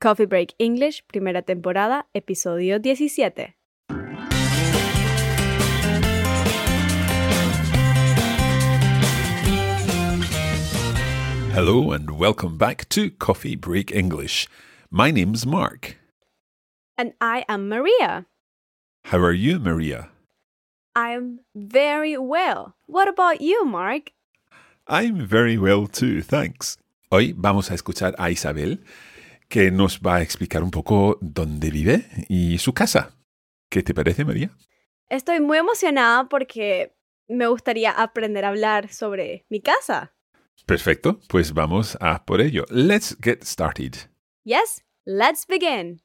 Coffee Break English, primera temporada, episodio 17. Hello and welcome back to Coffee Break English. My name's Mark. And I am Maria. How are you, Maria? I'm very well. What about you, Mark? I'm very well too, thanks. Hoy vamos a escuchar a Isabel, que nos va a explicar un poco dónde vive y su casa. ¿Qué te parece, María? Estoy muy emocionada porque me gustaría aprender a hablar sobre mi casa. Perfecto, pues vamos a por ello. Let's get started. Yes, let's begin.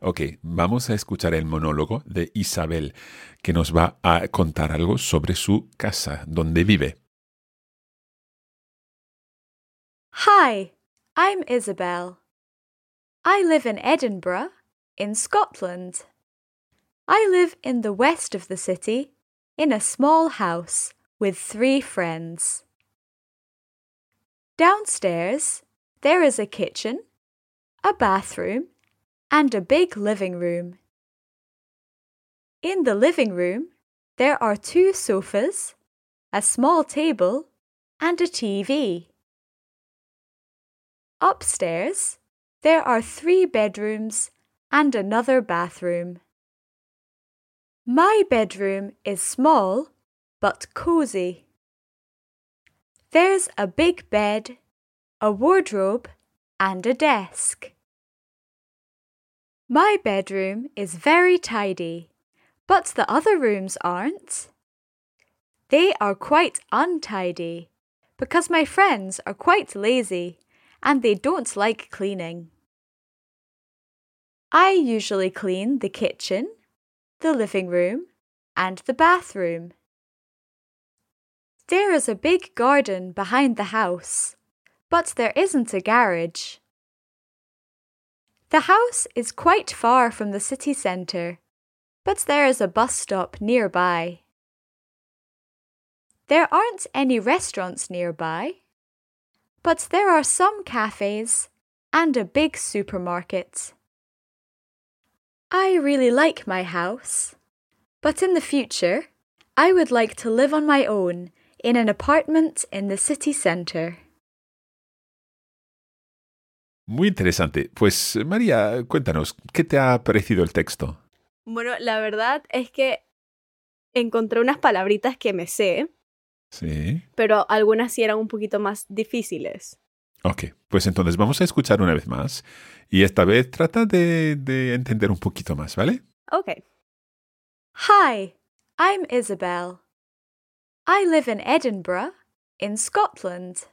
Ok, vamos a escuchar el monólogo de Isabel, que nos va a contar algo sobre su casa, donde vive. Hi, I'm Isabel. I live in Edinburgh, in Scotland. I live in the west of the city, in a small house with three friends. Downstairs, there is a kitchen, a bathroom, and a big living room. In the living room, there are two sofas, a small table, and a TV. Upstairs, there are three bedrooms and another bathroom. My bedroom is small but cozy. There's a big bed, a wardrobe, and a desk. My bedroom is very tidy, but the other rooms aren't. They are quite untidy because my friends are quite lazy and they don't like cleaning. I usually clean the kitchen, the living room, and the bathroom. There is a big garden behind the house, but there isn't a garage. The house is quite far from the city centre, but there is a bus stop nearby. There aren't any restaurants nearby, but there are some cafes and a big supermarket. I really like my house, but in the future, I would like to live on my own in an apartment in the city centre. Muy interesante. Pues María, cuéntanos, ¿qué te ha parecido el texto? Bueno, la verdad es que encontré unas palabritas que me sé, Sí. pero algunas sí eran un poquito más difíciles. Ok, pues entonces vamos a escuchar una vez más y esta vez trata de, de entender un poquito más, ¿vale? Ok. Hi, I'm Isabel. I live in Edinburgh, in Scotland.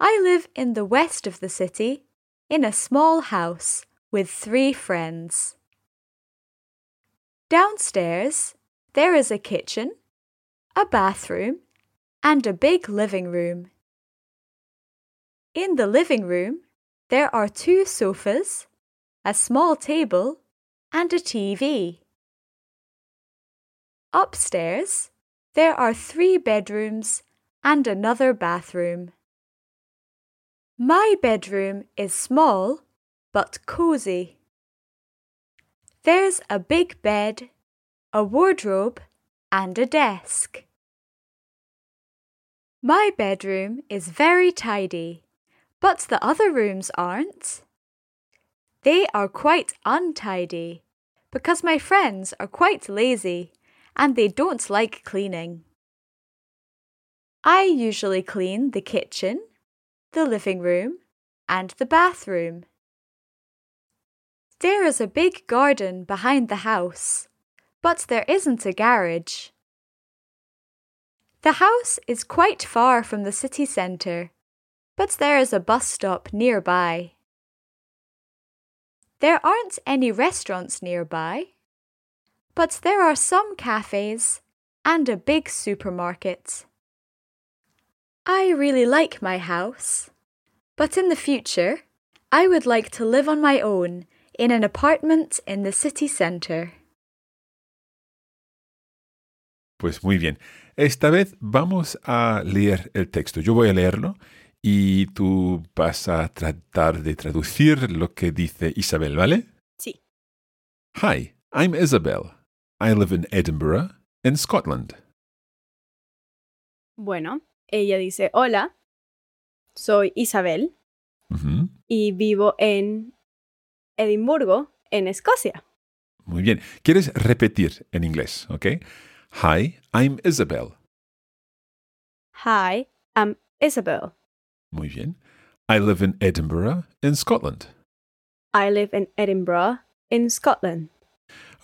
I live in the west of the city, in a small house with three friends. Downstairs, there is a kitchen, a bathroom, and a big living room. In the living room, there are two sofas, a small table, and a TV. Upstairs, there are three bedrooms and another bathroom. My bedroom is small but cozy. There's a big bed, a wardrobe, and a desk. My bedroom is very tidy, but the other rooms aren't. They are quite untidy because my friends are quite lazy and they don't like cleaning. I usually clean the kitchen, the living room, and the bathroom. There is a big garden behind the house, but there isn't a garage. The house is quite far from the city centre, but there is a bus stop nearby. There aren't any restaurants nearby, but there are some cafes and a big supermarket. I really like my house, but in the future, I would like to live on my own in an apartment in the city centre. Pues muy bien. Esta vez vamos a leer el texto. Yo voy a leerlo y tú vas a tratar de traducir lo que dice Isabel, ¿vale? Sí. Hi, I'm Isabel. I live in Edinburgh, in Scotland. Bueno, ella dice, hola, soy Isabel y vivo en Edimburgo, en Escocia. Muy bien. ¿Quieres repetir en inglés? ¿Ok? Hi, I'm Isabel. Hi, I'm Isabel. Muy bien. I live in Edinburgh, in Scotland. I live in Edinburgh, in Scotland.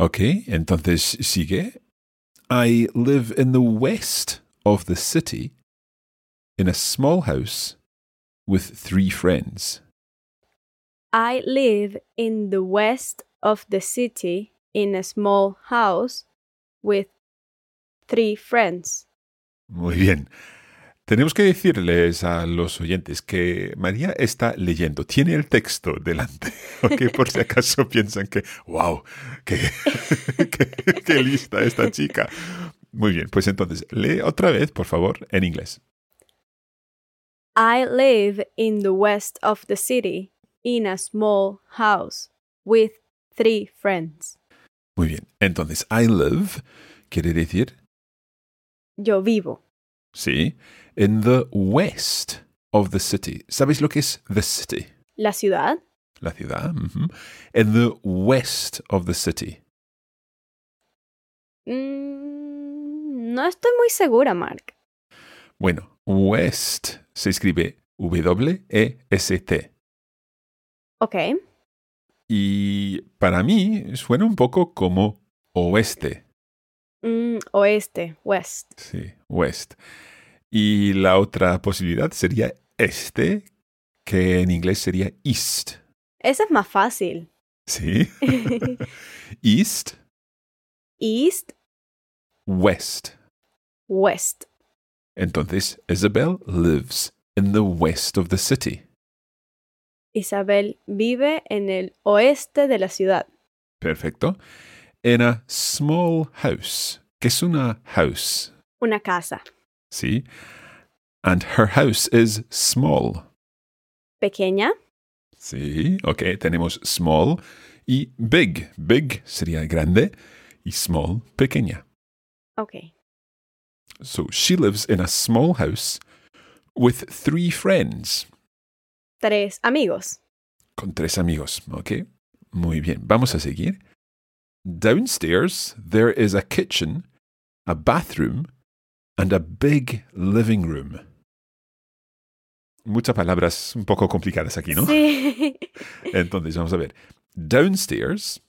Ok, entonces sigue. I live in the west of the city in a small house with three friends. I live in the west of the city in a small house with three friends. Muy bien. Tenemos que decirles a los oyentes que María está leyendo, tiene el texto delante, ok, por si acaso piensan que, wow, qué, qué- qué lista esta chica. Muy bien, pues entonces, lee otra vez, por favor, en inglés. I live in the west of the city in a small house with three friends. Muy bien, entonces, I live quiere decir, Yo vivo sí, in the west of the city. ¿Sabéis lo que es the city? la ciudad La ciudad. In the west of the city. Mm, no estoy muy segura, Mark. Bueno, west se escribe W-E-S-T. Ok. Y para mí suena un poco como oeste. Mm, oeste, west. Sí, west. Y la otra posibilidad sería este, que en inglés sería east. Ese es más fácil. Sí. east, East, west. west. Entonces, Isabel lives in the west of the city. Isabel vive en el oeste de la ciudad. Perfecto. In a small house. ¿Qué es una house? Una casa Sí. And her house is small. pequeña, Sí, ok, tenemos small y big. Big sería grande y small pequeña. ok. So she lives in a small house with three friends. Tres amigos. Con tres amigos, ok. Muy bien, vamos a seguir. Downstairs, there is a kitchen, a bathroom, and a big living room. Muchas palabras un poco complicadas aquí, ¿no? Sí. Entonces, vamos a ver. Downstairs,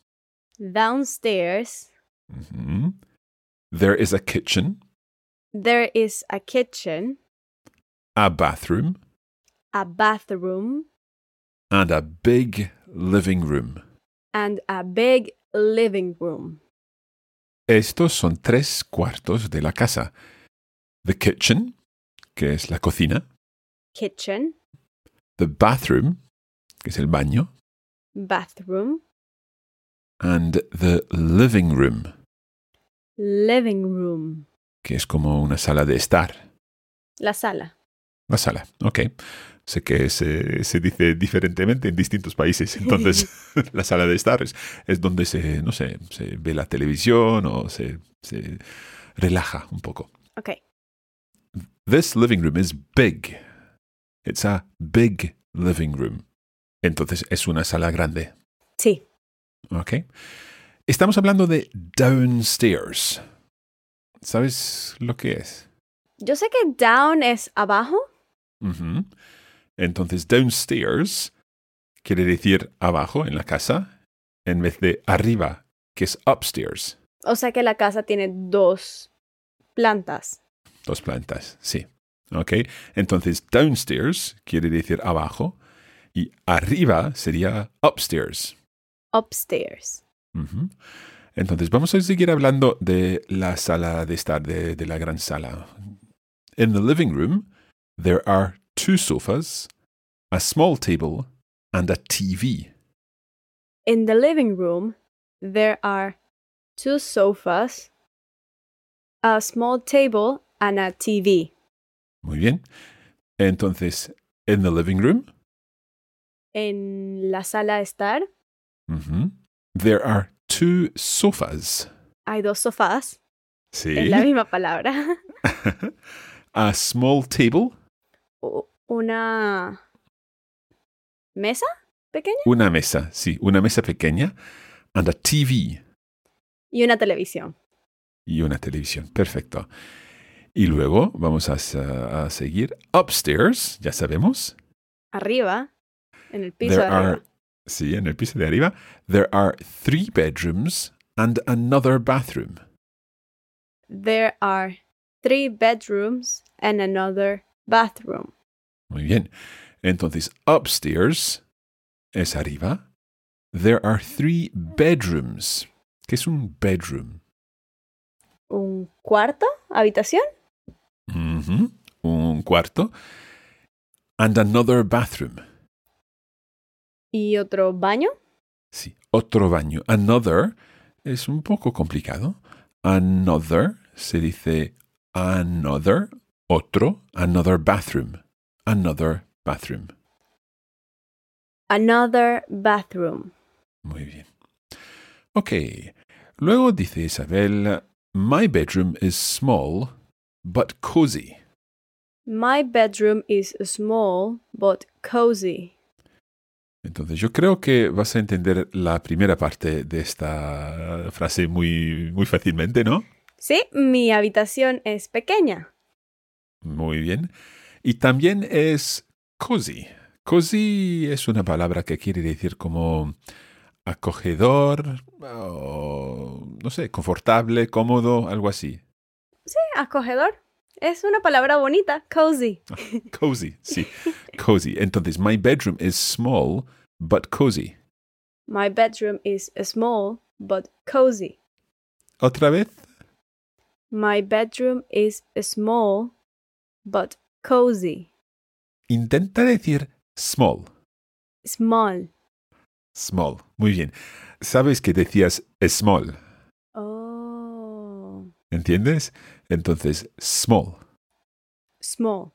Downstairs, mhm, there is a kitchen, there is a kitchen, a bathroom, a bathroom, and a big living room. and a big living room. Estos son tres cuartos de la casa. The kitchen, que es la cocina, Kitchen, the bathroom, que es el baño, bathroom, and the living room, living room. que es como una sala de estar. La sala. La sala, ok. Sé que se, se dice diferentemente en distintos países. Entonces, la sala de estar es, es donde se, no sé, se ve la televisión o se, se relaja un poco. Okay. This living room is big. It's a big living room. Entonces, es una sala grande. Sí. ¿Ok? Estamos hablando de downstairs. ¿Sabes lo que es? Yo sé que down es abajo. Entonces, downstairs quiere decir abajo en la casa en vez de arriba, que es upstairs. O sea que la casa tiene dos plantas. Dos plantas, sí. ¿Ok? Entonces, downstairs quiere decir abajo y arriba sería upstairs. Upstairs. Entonces, vamos a seguir hablando de la sala de estar, de, de la gran sala. In the living room, there are two sofas, a small table, and a TV. In the living room, there are two sofas, a small table, and a TV. Muy bien. Entonces, in the living room, En la sala de estar ujú, there are two sofas. hay dos sofás. Sí. Es la misma palabra. a small table, Una mesa pequeña una mesa, sí, una mesa pequeña, and a TV. y una televisión. y una televisión. Perfecto. Y luego vamos a, a seguir upstairs, ya sabemos. Arriba, en el piso There de arriba. are, sí, en el piso de arriba. There are three bedrooms and another bathroom. There are three bedrooms and another bathroom. Muy bien. Entonces, upstairs es arriba. There are three bedrooms. ¿Qué es un bedroom? ¿Un cuarto? ¿Habitación? Ujú, Un cuarto. And another bathroom. ¿Y otro baño? Sí, otro baño. Another es un poco complicado. Another se dice another, otro, another bathroom. Another bathroom. Another bathroom. Muy bien. Ok. Luego dice Isabel, my bedroom is small, but cozy. My bedroom is small but cozy. Entonces yo creo que vas a entender la primera parte de esta frase muy, muy fácilmente, ¿no? Sí, mi habitación es pequeña. Muy bien. Y también es cozy. Cozy es una palabra que quiere decir como acogedor, o, no sé, confortable, cómodo, algo así. Sí, acogedor. Es una palabra bonita, cozy. Cozy, sí, cozy. Entonces, my bedroom is small, but cozy. My bedroom is small but cozy. Otra vez, My bedroom is small but cozy. intenta decir small. Small. Small. Muy bien. Sabes que decías small, Oh. ¿entiendes? Entonces, small. Small.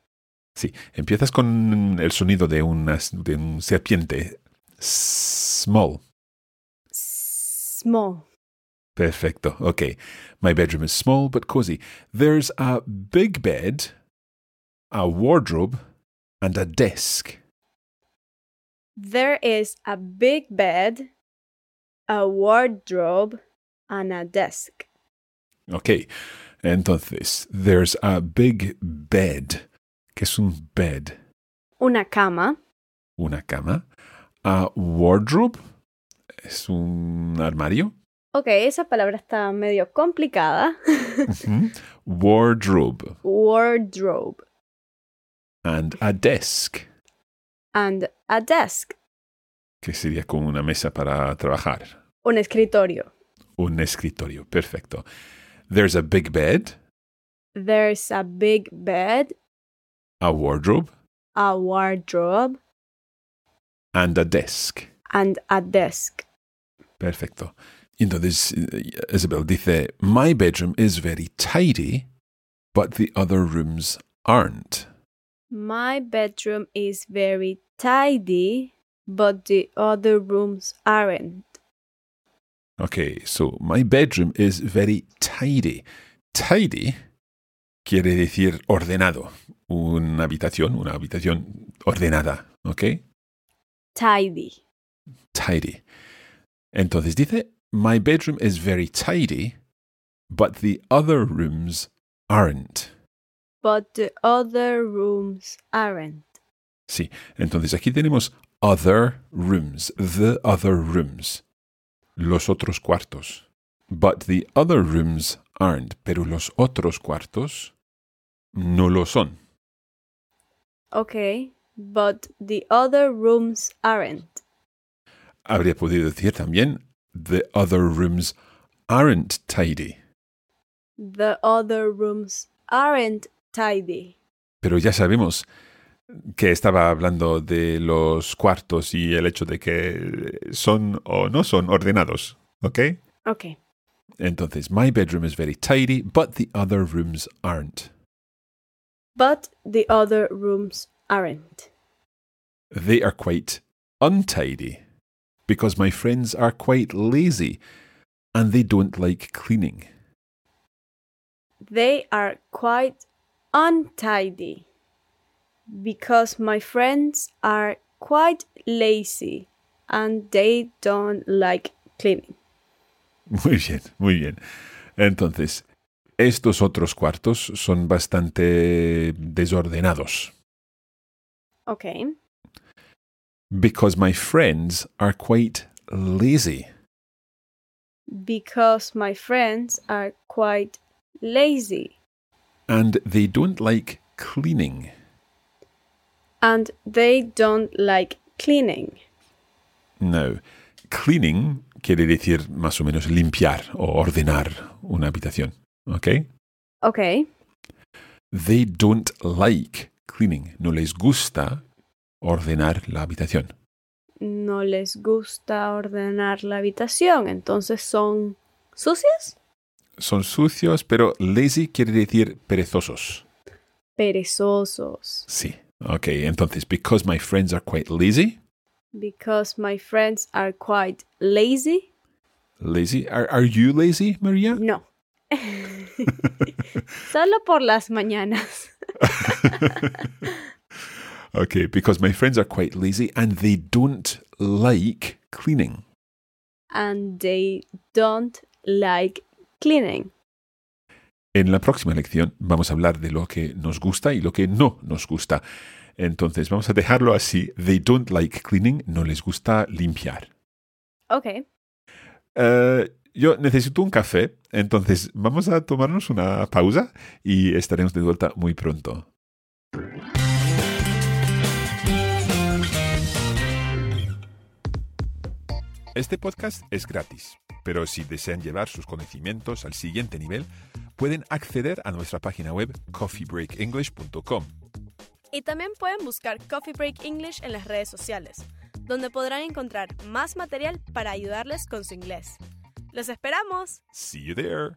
Sí, empiezas con el sonido de, una, de un serpiente. Small. Small. Perfecto. Okay. My bedroom is small but cozy. There's a big bed, a wardrobe, and a desk. There is a big bed, a wardrobe, and a desk. Ok. Entonces, there's a big bed. ¿Qué es un bed? Una cama. Una cama. A wardrobe. Es un armario. Ok, esa palabra está medio complicada. Ujú. Wardrobe. Wardrobe. And a desk. And a desk. Que sería como una mesa para trabajar. Un escritorio. Un escritorio. Perfecto. There's a big bed, There's a big bed, a wardrobe, a wardrobe, and a desk. and a desk. Perfecto. Entonces, eh, Isabel dice, My bedroom is very tidy, but the other rooms aren't. My bedroom is very tidy, but the other rooms aren't. Okay, so my bedroom is very tidy. Tidy quiere decir ordenado. Una habitación, una habitación ordenada, ¿ok? Tidy. Tidy. Entonces dice, my bedroom is very tidy, but the other rooms aren't. But the other rooms aren't. Sí, entonces aquí tenemos other rooms, the other rooms, los otros cuartos. But the other rooms aren't, pero los otros cuartos no lo son. Okay, but the other rooms aren't. Habría podido decir también, the other rooms aren't tidy. The other rooms aren't tidy. Pero ya sabemos que estaba hablando de los cuartos y el hecho de que son o no son ordenados, ¿ok? Okay. Entonces, my bedroom is very tidy, but the other rooms aren't. But the other rooms aren't. They are quite untidy because my friends are quite lazy and they don't like cleaning. They are quite untidy because my friends are quite lazy and they don't like cleaning. Muy bien, muy bien. Entonces, estos otros cuartos son bastante desordenados Okay. because my friends are quite lazy. Because my friends are quite lazy and they don't like cleaning. and they don't like cleaning. No, cleaning quiere decir más o menos limpiar o ordenar una habitación. ¿Ok? Okay. They don't like cleaning. No les gusta ordenar la habitación. No les gusta ordenar la habitación, entonces son sucias, Son sucios, pero lazy quiere decir perezosos. perezosos. Sí. Ok, entonces, because my friends are quite lazy. Because my friends are quite lazy. Lazy. Are, are you lazy, Maria? No. Solo por las mañanas. Okay, because my friends are quite lazy and they don't like cleaning. And they don't like cleaning. En la próxima lección vamos a hablar de lo que nos gusta y lo que no nos gusta. Entonces vamos a dejarlo así. They don't like cleaning, no les gusta limpiar. Okay. Eh, yo necesito un café, entonces vamos a tomarnos una pausa y estaremos de vuelta muy pronto. Este podcast es gratis, pero si desean llevar sus conocimientos al siguiente nivel, pueden acceder a nuestra página web coffeebreakenglish.com. Y también pueden buscar Coffee Break English en las redes sociales, donde podrán encontrar más material para ayudarles con su inglés. ¡Los esperamos! See you there.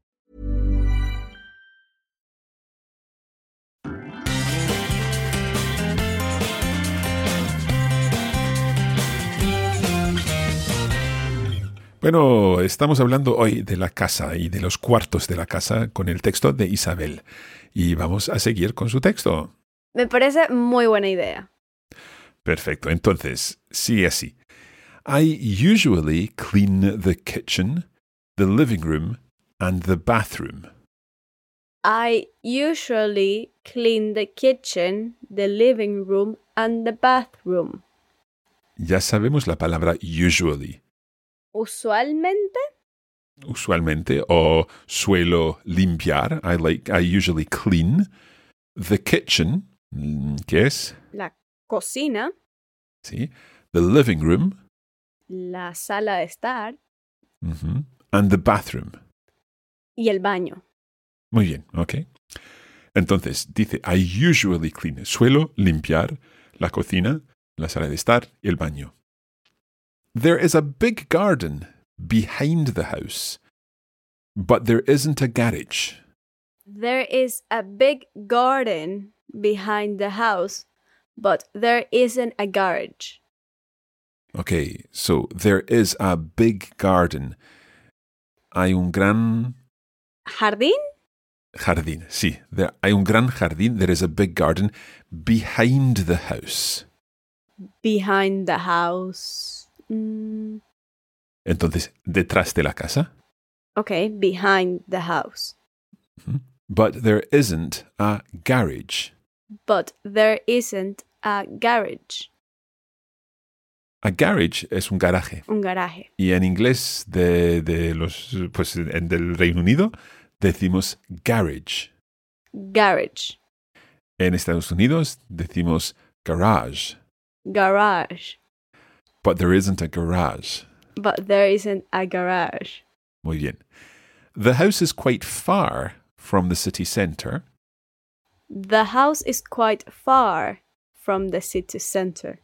Bueno, estamos hablando hoy de la casa y de los cuartos de la casa con el texto de Isabel. Y vamos a seguir con su texto. Me parece muy buena idea. Perfecto. Entonces, sigue así. I usually clean the kitchen, the living room, and the bathroom. I usually clean the kitchen, the living room, and the bathroom. Ya sabemos la palabra usually. Usualmente, Usualmente o suelo limpiar. I like I usually clean the kitchen, mm, ¿qué es? la cocina, Sí. The living room la sala de estar ujú, and the bathroom. y el baño. Muy bien, ok. Entonces, dice, I usually clean. Suelo limpiar la cocina, la sala de estar y el baño. There is a big garden behind the house, but there isn't a garage. There is a big garden behind the house, but there isn't a garage. Okay, so there is a big garden. Hay un gran ¿Jardín? jardín. Sí, there, hay un gran jardín. There is a big garden behind the house. Behind the house. Mm, Entonces, detrás de la casa. okay, behind the house. But there isn't a garage. But there isn't a garage. A garage es un garaje. Un garaje. Y en inglés de, de los, pues, en- del Reino Unido decimos garage. Garage. En Estados Unidos decimos garage. Garage. But there isn't a garage. But there isn't a garage. Muy bien. The house is quite far from the city centre, The house is quite far from the city center,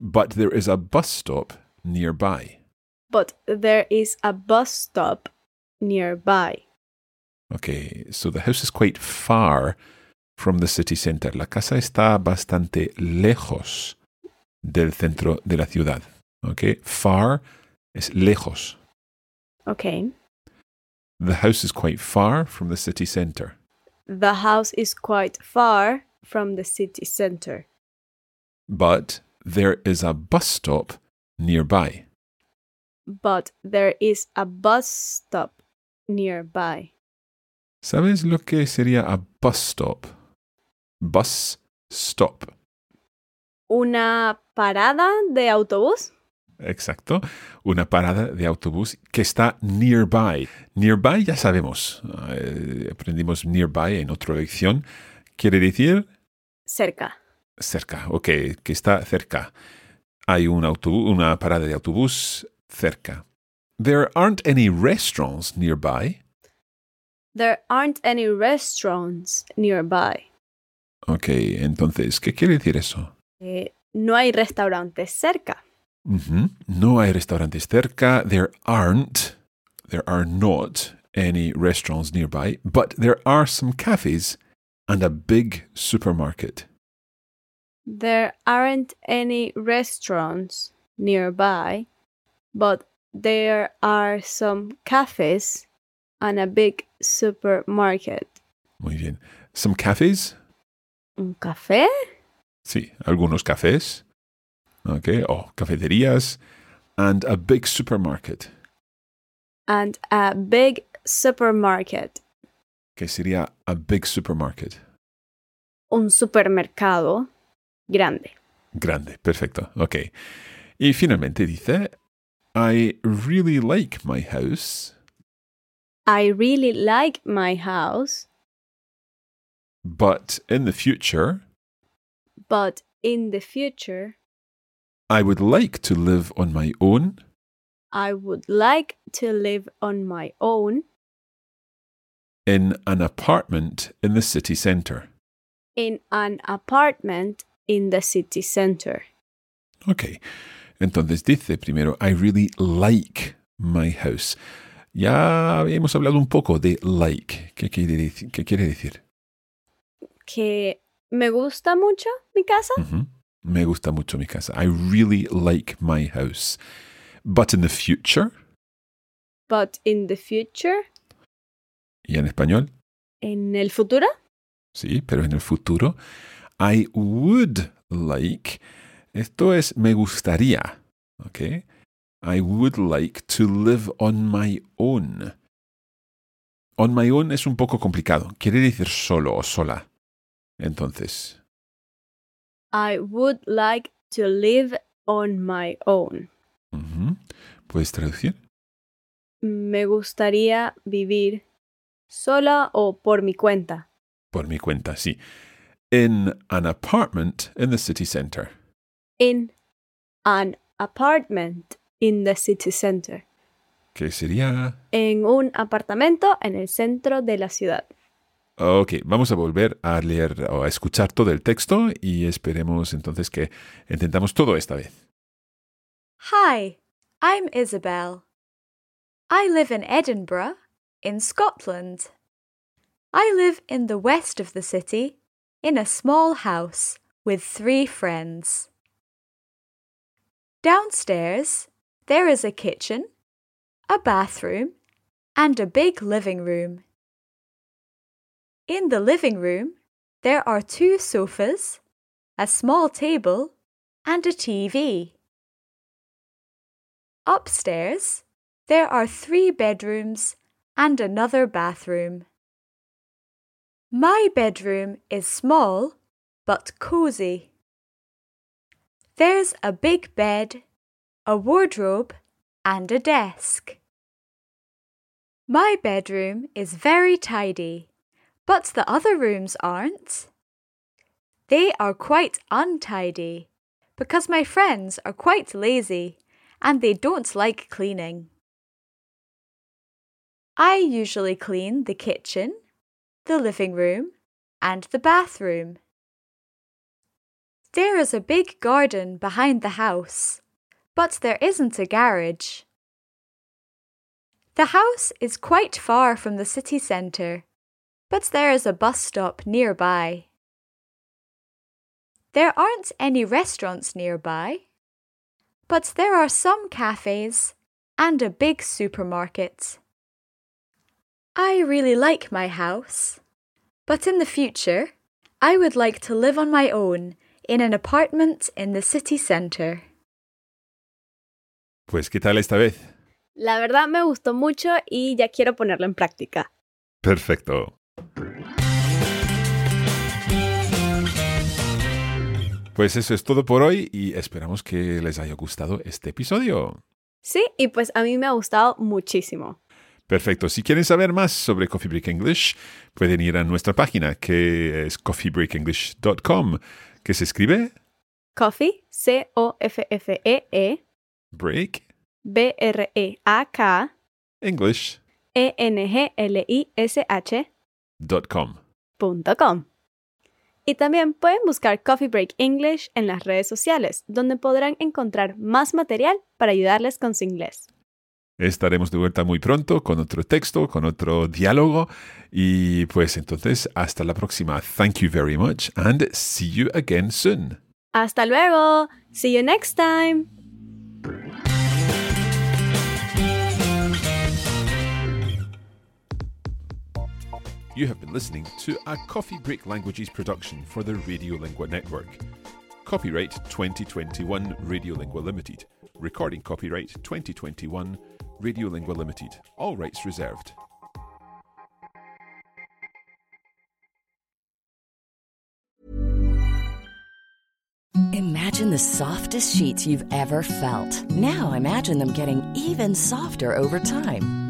but there is a bus stop nearby. but there is a bus stop nearby. Okay, so the house is quite far from the city centre. La casa está bastante lejos del centro de la ciudad. Okay, far es lejos. Okay. The house is quite far from the city centre, The house is quite far from the city center, but there is a bus stop nearby. but there is a bus stop nearby. ¿Sabes lo que sería a bus stop? Bus stop. Una parada de autobús. Exacto. Una parada de autobús que está nearby. Nearby ya sabemos. eh, aprendimos nearby en otra lección. Quiere decir Cerca. cerca. Ok, que está cerca. Hay un autobús, una parada de autobús cerca. There aren't any restaurants nearby. There aren't any restaurants nearby. Ok, entonces, ¿qué quiere decir eso? Eh, no hay restaurantes cerca. Ujú. No hay restaurantes cerca. There aren't, there are not any restaurants nearby, but there are some cafes and a big supermarket. There aren't any restaurants nearby, but there are some cafes and a big supermarket. Muy bien. Some cafes, ¿Un café? Sí, algunos cafés, okay, o cafeterías, and a big supermarket, And a big supermarket. que sería a big supermarket. Un supermercado grande. Grande, perfecto, ok. Y finalmente dice, I really like my house, I really like my house, but in the future, but in the future, I would like to live on my own I would like to live on my own in an apartment in the city centre. in an apartment in the city center. Ok. Entonces dice primero, I really like my house. Ya hemos hablado un poco de like. ¿Qué quiere decir? ¿Qué quiere decir? Que me gusta mucho mi casa. Me gusta mucho mi casa. I really like my house. But in the future, But in the future, y en español, en el futuro, sí, pero en el futuro, I would like, esto es me gustaría, ¿ok? I would like to live on my own. On my own es un poco complicado. Quiere decir solo o sola. Entonces, I would like to live on my own. ¿puedes traducir? Me gustaría vivir sola o por mi cuenta. Por mi cuenta, sí. In an apartment in the city center. In an apartment in the city center. Que sería En un apartamento en el centro de la ciudad. Ok, vamos a volver a leer o a escuchar todo el texto y esperemos entonces que intentamos todo esta vez. Hi, I'm Isabel. I live in Edinburgh, in Scotland. I live in the west of the city, in a small house with three friends. Downstairs, there is a kitchen, a bathroom, and a big living room. In the living room, there are two sofas, a small table, and a TV. Upstairs, there are three bedrooms and another bathroom. My bedroom is small but cozy. There's a big bed, a wardrobe, and a desk. My bedroom is very tidy, but the other rooms aren't. They are quite untidy because my friends are quite lazy and they don't like cleaning. I usually clean the kitchen, the living room, and the bathroom. There is a big garden behind the house, but there isn't a garage. The house is quite far from the city centre, but there is a bus stop nearby. There aren't any restaurants nearby, but there are some cafes and a big supermarket. I really like my house, but in the future, I would like to live on my own in an apartment in the city centre. Pues, ¿qué tal esta vez? La verdad me gustó mucho y ya quiero ponerlo en práctica. Perfecto. Pues eso es todo por hoy y esperamos que les haya gustado este episodio. Sí, y pues a mí me ha gustado muchísimo. Perfecto. Si quieren saber más sobre Coffee Break English, pueden ir a nuestra página que es coffeebreakenglish.com, que se escribe Coffee, C-O-F-F-E-E, Break B-R-E-A-K, English E-N-G-L-I-S-H dot com. com. Y también pueden buscar Coffee Break English en las redes sociales, donde podrán encontrar más material para ayudarles con su inglés. Estaremos de vuelta muy pronto con otro texto, con otro diálogo. Y pues entonces, hasta la próxima. Thank you very much and see you again soon. Hasta luego. See you next time. You have been listening to a Coffee Break Languages production for the Radiolingua Network. Copyright 2021 Radiolingua Limited. Recording copyright 2021 Radiolingua Limited. All rights reserved. Imagine the softest sheets you've ever felt. Now imagine them getting even softer over time.